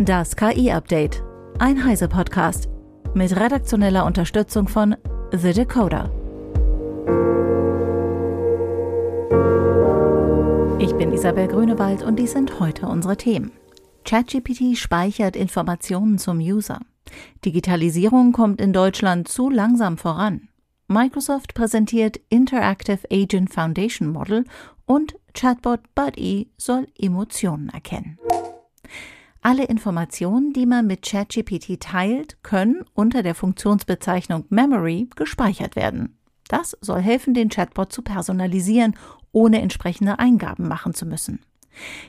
Das KI-Update. Ein Heise-Podcast. Mit redaktioneller Unterstützung von The Decoder. Ich bin Isabel Grünewald und dies sind heute unsere Themen. ChatGPT speichert Informationen zum User. Digitalisierung kommt in Deutschland zu langsam voran. Microsoft präsentiert Interactive Agent Foundation Model und Chatbot Buddy soll Emotionen erkennen. Alle Informationen, die man mit ChatGPT teilt, können unter der Funktionsbezeichnung Memory gespeichert werden. Das soll helfen, den Chatbot zu personalisieren, ohne entsprechende Eingaben machen zu müssen.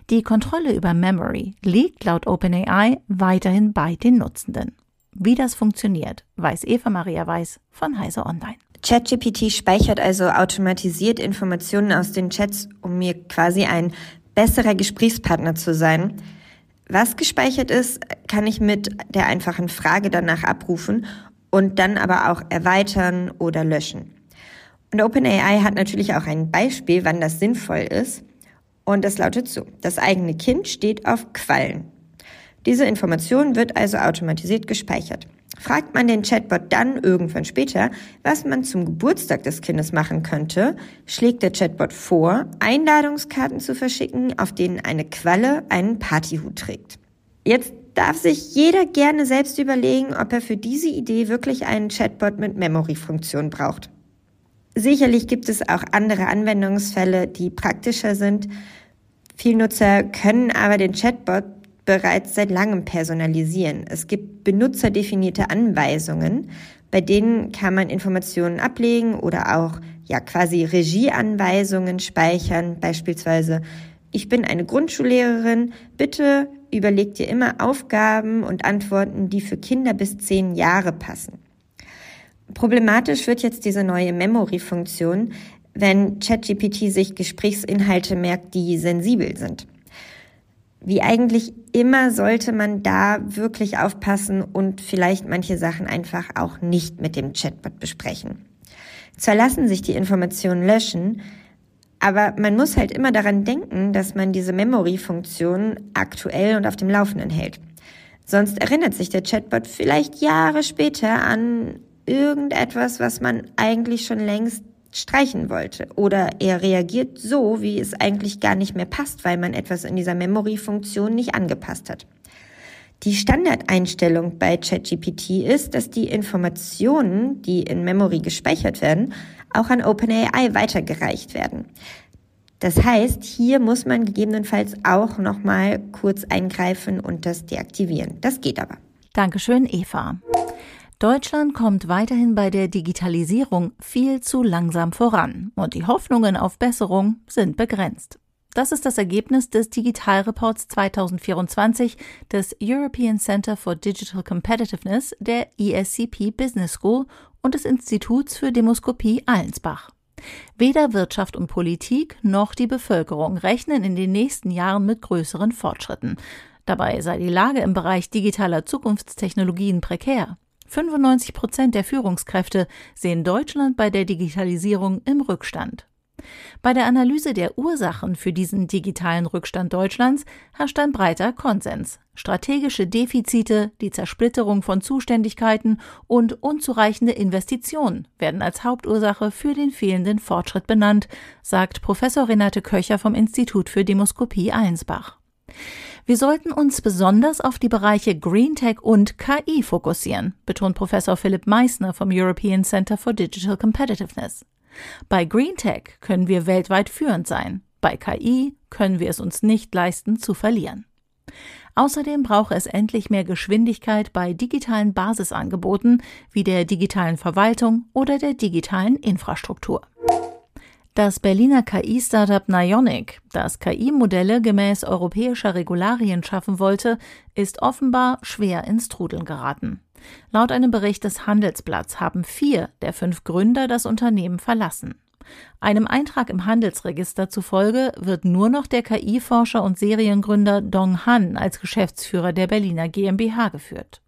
Die Kontrolle über Memory liegt laut OpenAI weiterhin bei den Nutzenden. Wie das funktioniert, weiß Eva Maria Weiß von Heise Online. ChatGPT speichert also automatisiert Informationen aus den Chats, um mir quasi ein besserer Gesprächspartner zu sein. Was gespeichert ist, kann ich mit der einfachen Frage danach abrufen und dann aber auch erweitern oder löschen. Und OpenAI hat natürlich auch ein Beispiel, wann das sinnvoll ist. Und das lautet so. Das eigene Kind steht auf Quallen. Diese Information wird also automatisiert gespeichert. Fragt man den Chatbot dann irgendwann später, was man zum Geburtstag des Kindes machen könnte, schlägt der Chatbot vor, Einladungskarten zu verschicken, auf denen eine Qualle einen Partyhut trägt. Jetzt darf sich jeder gerne selbst überlegen, ob er für diese Idee wirklich einen Chatbot mit Memory-Funktion braucht. Sicherlich gibt es auch andere Anwendungsfälle, die praktischer sind. Viele Nutzer können aber den Chatbot bereits seit langem personalisieren. Es gibt benutzerdefinierte Anweisungen, bei denen kann man Informationen ablegen oder auch ja quasi Regieanweisungen speichern, beispielsweise ich bin eine Grundschullehrerin, bitte überleg dir immer Aufgaben und Antworten, die für Kinder bis zehn Jahre passen. Problematisch wird jetzt diese neue Memory-Funktion, wenn ChatGPT sich Gesprächsinhalte merkt, die sensibel sind wie eigentlich immer sollte man da wirklich aufpassen und vielleicht manche Sachen einfach auch nicht mit dem Chatbot besprechen. Zwar lassen sich die Informationen löschen, aber man muss halt immer daran denken, dass man diese Memory-Funktion aktuell und auf dem Laufenden hält. Sonst erinnert sich der Chatbot vielleicht Jahre später an irgendetwas, was man eigentlich schon längst streichen wollte. Oder er reagiert so, wie es eigentlich gar nicht mehr passt, weil man etwas in dieser Memory-Funktion nicht angepasst hat. Die Standardeinstellung bei ChatGPT ist, dass die Informationen, die in Memory gespeichert werden, auch an OpenAI weitergereicht werden. Das heißt, hier muss man gegebenenfalls auch nochmal kurz eingreifen und das deaktivieren. Das geht aber. Dankeschön, Eva. Deutschland kommt weiterhin bei der Digitalisierung viel zu langsam voran und die Hoffnungen auf Besserung sind begrenzt. Das ist das Ergebnis des Digitalreports 2024 des European Center for Digital Competitiveness der ESCP Business School und des Instituts für Demoskopie Allensbach. Weder Wirtschaft und Politik noch die Bevölkerung rechnen in den nächsten Jahren mit größeren Fortschritten. Dabei sei die Lage im Bereich digitaler Zukunftstechnologien prekär. 95 Prozent der Führungskräfte sehen Deutschland bei der Digitalisierung im Rückstand. Bei der Analyse der Ursachen für diesen digitalen Rückstand Deutschlands herrscht ein breiter Konsens. Strategische Defizite, die Zersplitterung von Zuständigkeiten und unzureichende Investitionen werden als Hauptursache für den fehlenden Fortschritt benannt, sagt Professor Renate Köcher vom Institut für Demoskopie Allensbach. Wir sollten uns besonders auf die Bereiche Green Tech und KI fokussieren, betont Professor Philipp Meissner vom European Center for Digital Competitiveness. Bei Green Tech können wir weltweit führend sein. Bei KI können wir es uns nicht leisten zu verlieren. Außerdem brauche es endlich mehr Geschwindigkeit bei digitalen Basisangeboten wie der digitalen Verwaltung oder der digitalen Infrastruktur. Das Berliner KI-Startup Nionic, das KI-Modelle gemäß europäischer Regularien schaffen wollte, ist offenbar schwer ins Trudeln geraten. Laut einem Bericht des Handelsblatts haben vier der fünf Gründer das Unternehmen verlassen. Einem Eintrag im Handelsregister zufolge wird nur noch der KI-Forscher und Seriengründer Dong Han als Geschäftsführer der Berliner GmbH geführt.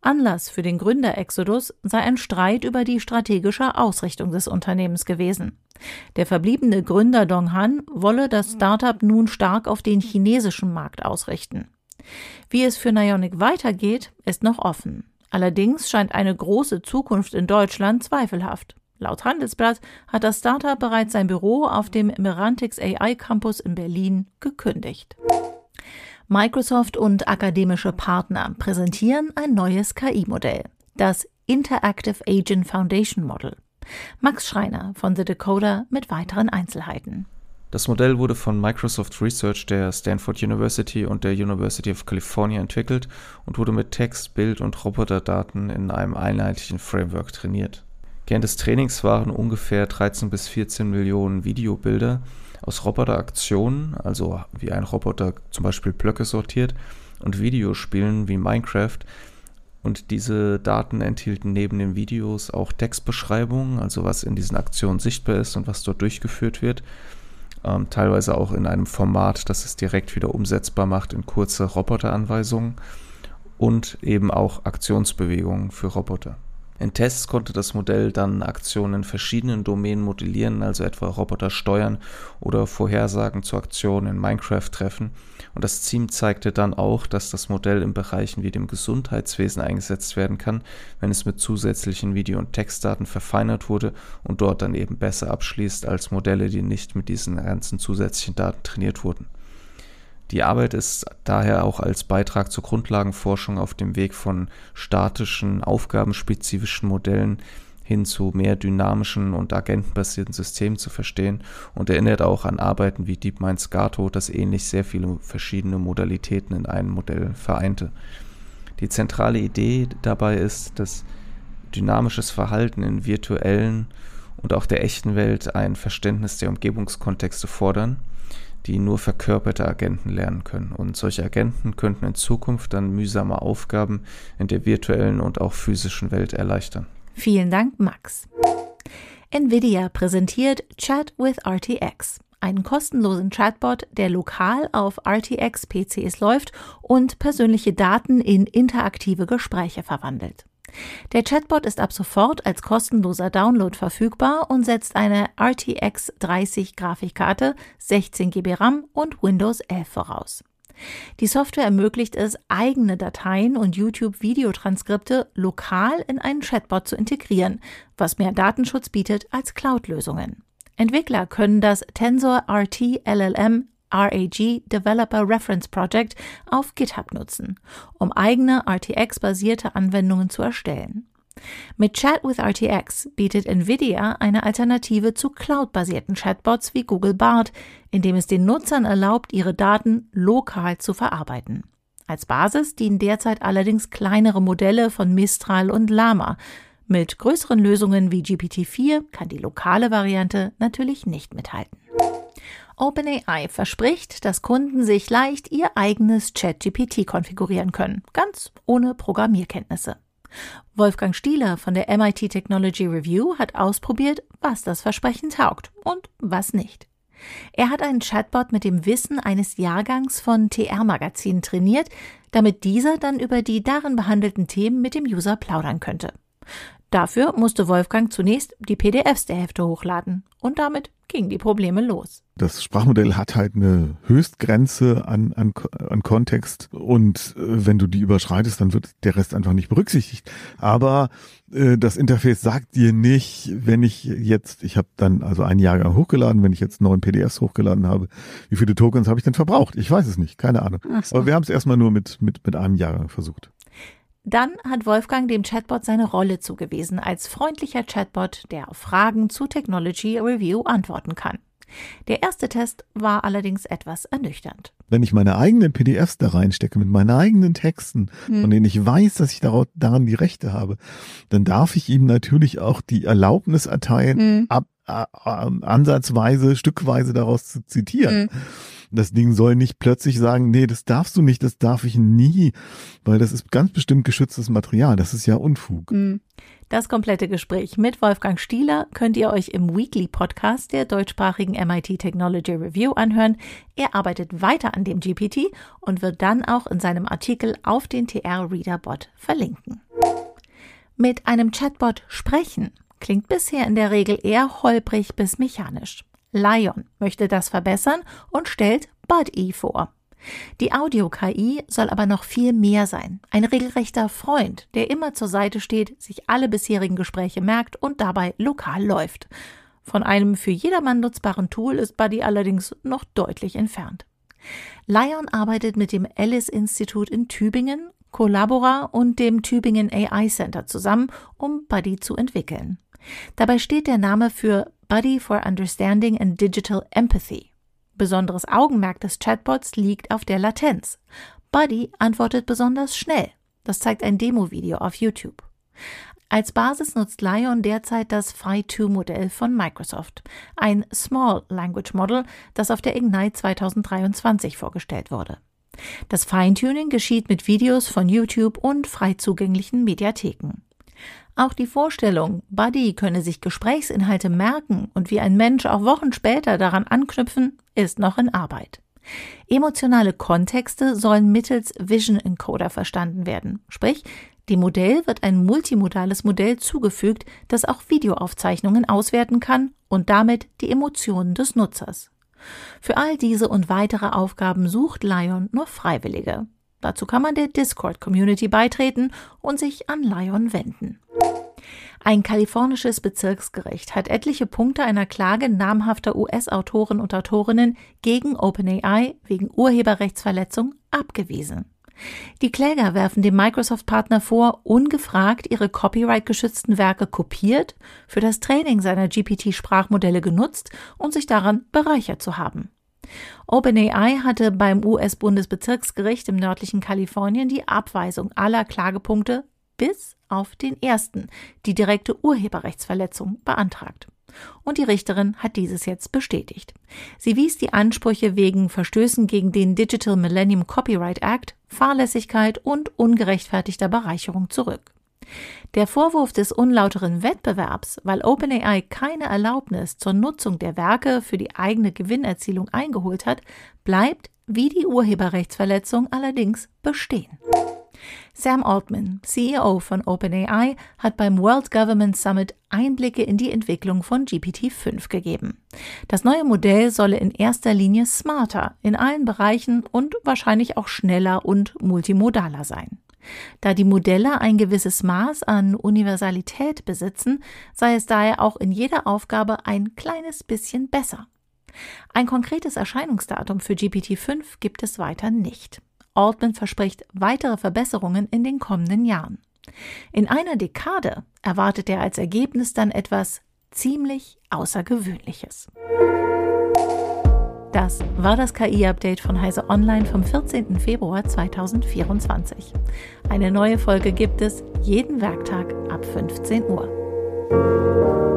Anlass für den Gründerexodus sei ein Streit über die strategische Ausrichtung des Unternehmens gewesen. Der verbliebene Gründer Dong Han wolle das Startup nun stark auf den chinesischen Markt ausrichten. Wie es für Nionic weitergeht, ist noch offen. Allerdings scheint eine große Zukunft in Deutschland zweifelhaft. Laut Handelsblatt hat das Startup bereits sein Büro auf dem Merantix AI Campus in Berlin gekündigt. Microsoft und akademische Partner präsentieren ein neues KI-Modell, das Interactive Agent Foundation Model. Max Schreiner von The Decoder mit weiteren Einzelheiten. Das Modell wurde von Microsoft Research der Stanford University und der University of California entwickelt und wurde mit Text, Bild und Roboterdaten in einem einheitlichen Framework trainiert. Während des Trainings waren ungefähr 13 bis 14 Millionen Videobilder aus Roboteraktionen, also wie ein Roboter zum Beispiel Blöcke sortiert, und Videospielen wie Minecraft. Und diese Daten enthielten neben den Videos auch Textbeschreibungen, also was in diesen Aktionen sichtbar ist und was dort durchgeführt wird ähm, teilweise auch in einem Format, das es direkt wieder umsetzbar macht in kurze Roboteranweisungen und eben auch Aktionsbewegungen für Roboter. In Tests konnte das Modell dann Aktionen in verschiedenen Domänen modellieren, also etwa Roboter steuern oder Vorhersagen zu Aktionen in Minecraft treffen. Und das Team zeigte dann auch, dass das Modell in Bereichen wie dem Gesundheitswesen eingesetzt werden kann, wenn es mit zusätzlichen Video- und Textdaten verfeinert wurde und dort dann eben besser abschließt als Modelle, die nicht mit diesen ganzen zusätzlichen Daten trainiert wurden. Die Arbeit ist daher auch als Beitrag zur Grundlagenforschung auf dem Weg von statischen, aufgabenspezifischen Modellen hin zu mehr dynamischen und agentenbasierten Systemen zu verstehen und erinnert auch an Arbeiten wie DeepMind's Gato, das ähnlich sehr viele verschiedene Modalitäten in einem Modell vereinte. Die zentrale Idee dabei ist, dass dynamisches Verhalten in virtuellen und auch der echten Welt ein Verständnis der Umgebungskontexte fordern die nur verkörperte Agenten lernen können. Und solche Agenten könnten in Zukunft dann mühsame Aufgaben in der virtuellen und auch physischen Welt erleichtern. Vielen Dank, Max. Nvidia präsentiert Chat with RTX, einen kostenlosen Chatbot, der lokal auf RTX-PCs läuft und persönliche Daten in interaktive Gespräche verwandelt. Der Chatbot ist ab sofort als kostenloser Download verfügbar und setzt eine RTX 30 Grafikkarte, 16 GB RAM und Windows 11 voraus. Die Software ermöglicht es, eigene Dateien und YouTube-Videotranskripte lokal in einen Chatbot zu integrieren, was mehr Datenschutz bietet als Cloud-Lösungen. Entwickler können das Tensor RT LLM RAG Developer Reference Project auf GitHub nutzen, um eigene RTX-basierte Anwendungen zu erstellen. Mit Chat with RTX bietet Nvidia eine Alternative zu cloud-basierten Chatbots wie Google Bard, indem es den Nutzern erlaubt, ihre Daten lokal zu verarbeiten. Als Basis dienen derzeit allerdings kleinere Modelle von Mistral und Lama. Mit größeren Lösungen wie GPT-4 kann die lokale Variante natürlich nicht mithalten. OpenAI verspricht, dass Kunden sich leicht ihr eigenes ChatGPT konfigurieren können, ganz ohne Programmierkenntnisse. Wolfgang Stieler von der MIT Technology Review hat ausprobiert, was das Versprechen taugt und was nicht. Er hat einen Chatbot mit dem Wissen eines Jahrgangs von TR-Magazinen trainiert, damit dieser dann über die darin behandelten Themen mit dem User plaudern könnte. Dafür musste Wolfgang zunächst die PDFs der Hefte hochladen und damit gingen die Probleme los. Das Sprachmodell hat halt eine Höchstgrenze an, an, an Kontext und äh, wenn du die überschreitest, dann wird der Rest einfach nicht berücksichtigt. Aber äh, das Interface sagt dir nicht, wenn ich jetzt, ich habe dann also ein Jahr hochgeladen, wenn ich jetzt neun PDFs hochgeladen habe, wie viele Tokens habe ich denn verbraucht? Ich weiß es nicht, keine Ahnung. So. Aber wir haben es erstmal nur mit, mit, mit einem Jahr versucht. Dann hat Wolfgang dem Chatbot seine Rolle zugewiesen als freundlicher Chatbot, der auf Fragen zu Technology Review antworten kann. Der erste Test war allerdings etwas ernüchternd. Wenn ich meine eigenen PDFs da reinstecke mit meinen eigenen Texten, hm. von denen ich weiß, dass ich daran die Rechte habe, dann darf ich ihm natürlich auch die Erlaubnis erteilen, hm. ab, äh, äh, ansatzweise, stückweise daraus zu zitieren. Hm. Das Ding soll nicht plötzlich sagen, nee, das darfst du nicht, das darf ich nie, weil das ist ganz bestimmt geschütztes Material. Das ist ja Unfug. Mhm. Das komplette Gespräch mit Wolfgang Stieler könnt ihr euch im Weekly Podcast der deutschsprachigen MIT Technology Review anhören. Er arbeitet weiter an dem GPT und wird dann auch in seinem Artikel auf den TR Reader Bot verlinken. Mit einem Chatbot sprechen klingt bisher in der Regel eher holprig bis mechanisch. Lion möchte das verbessern und stellt Buddy vor. Die Audio-KI soll aber noch viel mehr sein. Ein regelrechter Freund, der immer zur Seite steht, sich alle bisherigen Gespräche merkt und dabei lokal läuft. Von einem für jedermann nutzbaren Tool ist Buddy allerdings noch deutlich entfernt. Lion arbeitet mit dem Alice-Institut in Tübingen, Collabora und dem Tübingen AI Center zusammen, um Buddy zu entwickeln. Dabei steht der Name für Buddy for Understanding and Digital Empathy. Besonderes Augenmerk des Chatbots liegt auf der Latenz. Buddy antwortet besonders schnell. Das zeigt ein Demo-Video auf YouTube. Als Basis nutzt Lion derzeit das Phi-2-Modell von Microsoft, ein Small Language Model, das auf der Ignite 2023 vorgestellt wurde. Das Feintuning geschieht mit Videos von YouTube und frei zugänglichen Mediatheken. Auch die Vorstellung, Buddy könne sich Gesprächsinhalte merken und wie ein Mensch auch Wochen später daran anknüpfen, ist noch in Arbeit. Emotionale Kontexte sollen mittels Vision Encoder verstanden werden. Sprich, dem Modell wird ein multimodales Modell zugefügt, das auch Videoaufzeichnungen auswerten kann und damit die Emotionen des Nutzers. Für all diese und weitere Aufgaben sucht Lion nur Freiwillige. Dazu kann man der Discord-Community beitreten und sich an Lion wenden. Ein kalifornisches Bezirksgericht hat etliche Punkte einer Klage namhafter US-Autoren und Autorinnen gegen OpenAI wegen Urheberrechtsverletzung abgewiesen. Die Kläger werfen dem Microsoft-Partner vor, ungefragt ihre copyright-geschützten Werke kopiert, für das Training seiner GPT-Sprachmodelle genutzt und sich daran bereichert zu haben. OpenAI hatte beim US-Bundesbezirksgericht im nördlichen Kalifornien die Abweisung aller Klagepunkte bis auf den ersten, die direkte Urheberrechtsverletzung, beantragt. Und die Richterin hat dieses jetzt bestätigt. Sie wies die Ansprüche wegen Verstößen gegen den Digital Millennium Copyright Act, Fahrlässigkeit und ungerechtfertigter Bereicherung zurück. Der Vorwurf des unlauteren Wettbewerbs, weil OpenAI keine Erlaubnis zur Nutzung der Werke für die eigene Gewinnerzielung eingeholt hat, bleibt wie die Urheberrechtsverletzung allerdings bestehen. Sam Altman, CEO von OpenAI, hat beim World Government Summit Einblicke in die Entwicklung von GPT-5 gegeben. Das neue Modell solle in erster Linie smarter in allen Bereichen und wahrscheinlich auch schneller und multimodaler sein. Da die Modelle ein gewisses Maß an Universalität besitzen, sei es daher auch in jeder Aufgabe ein kleines bisschen besser. Ein konkretes Erscheinungsdatum für GPT-5 gibt es weiter nicht. Altman verspricht weitere Verbesserungen in den kommenden Jahren. In einer Dekade erwartet er als Ergebnis dann etwas ziemlich Außergewöhnliches. Das war das KI-Update von Heise Online vom 14. Februar 2024. Eine neue Folge gibt es jeden Werktag ab 15 Uhr.